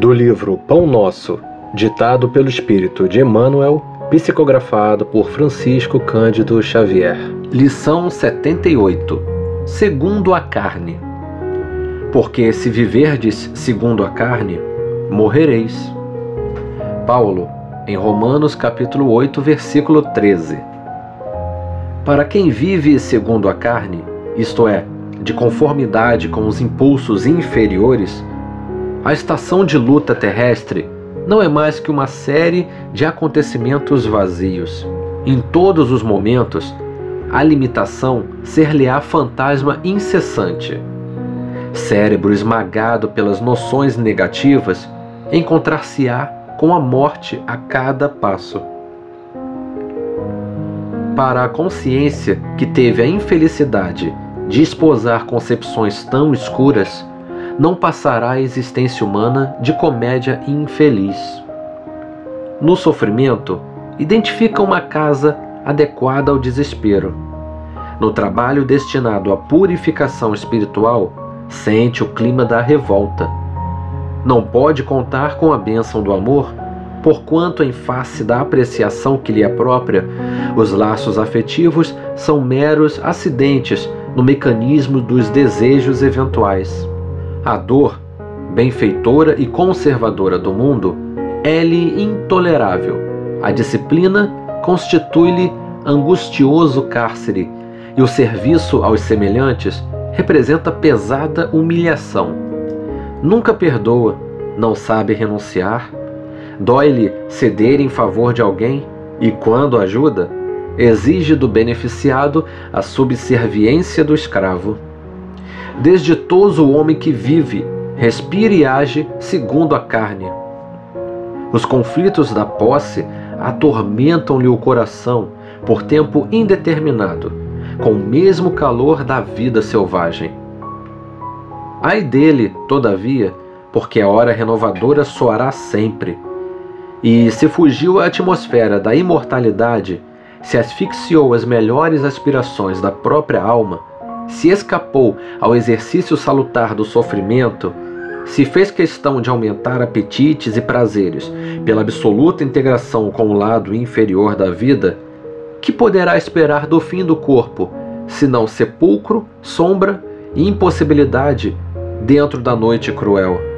Do livro Pão Nosso, ditado pelo Espírito de Emmanuel, psicografado por Francisco Cândido Xavier. Lição 78 Segundo a carne. Porque se viverdes segundo a carne, morrereis. Paulo, em Romanos capítulo 8, versículo 13. Para quem vive segundo a carne, isto é, de conformidade com os impulsos inferiores, a estação de luta terrestre não é mais que uma série de acontecimentos vazios. Em todos os momentos, a limitação ser-lhe-á fantasma incessante. Cérebro esmagado pelas noções negativas, encontrar-se-á com a morte a cada passo. Para a consciência que teve a infelicidade de esposar concepções tão escuras, não passará a existência humana de comédia infeliz. No sofrimento, identifica uma casa adequada ao desespero. No trabalho destinado à purificação espiritual, sente o clima da revolta. Não pode contar com a bênção do amor, porquanto, em face da apreciação que lhe é própria, os laços afetivos são meros acidentes no mecanismo dos desejos eventuais. A dor, benfeitora e conservadora do mundo, é-lhe intolerável. A disciplina constitui-lhe angustioso cárcere e o serviço aos semelhantes representa pesada humilhação. Nunca perdoa, não sabe renunciar, dói-lhe ceder em favor de alguém e, quando ajuda, exige do beneficiado a subserviência do escravo. Desditoso o homem que vive, respira e age segundo a carne. Os conflitos da posse atormentam-lhe o coração por tempo indeterminado, com o mesmo calor da vida selvagem. Ai dele, todavia, porque a hora renovadora soará sempre. E se fugiu à atmosfera da imortalidade, se asfixiou as melhores aspirações da própria alma, se escapou ao exercício salutar do sofrimento, se fez questão de aumentar apetites e prazeres pela absoluta integração com o lado inferior da vida, que poderá esperar do fim do corpo, senão sepulcro, sombra e impossibilidade dentro da noite cruel?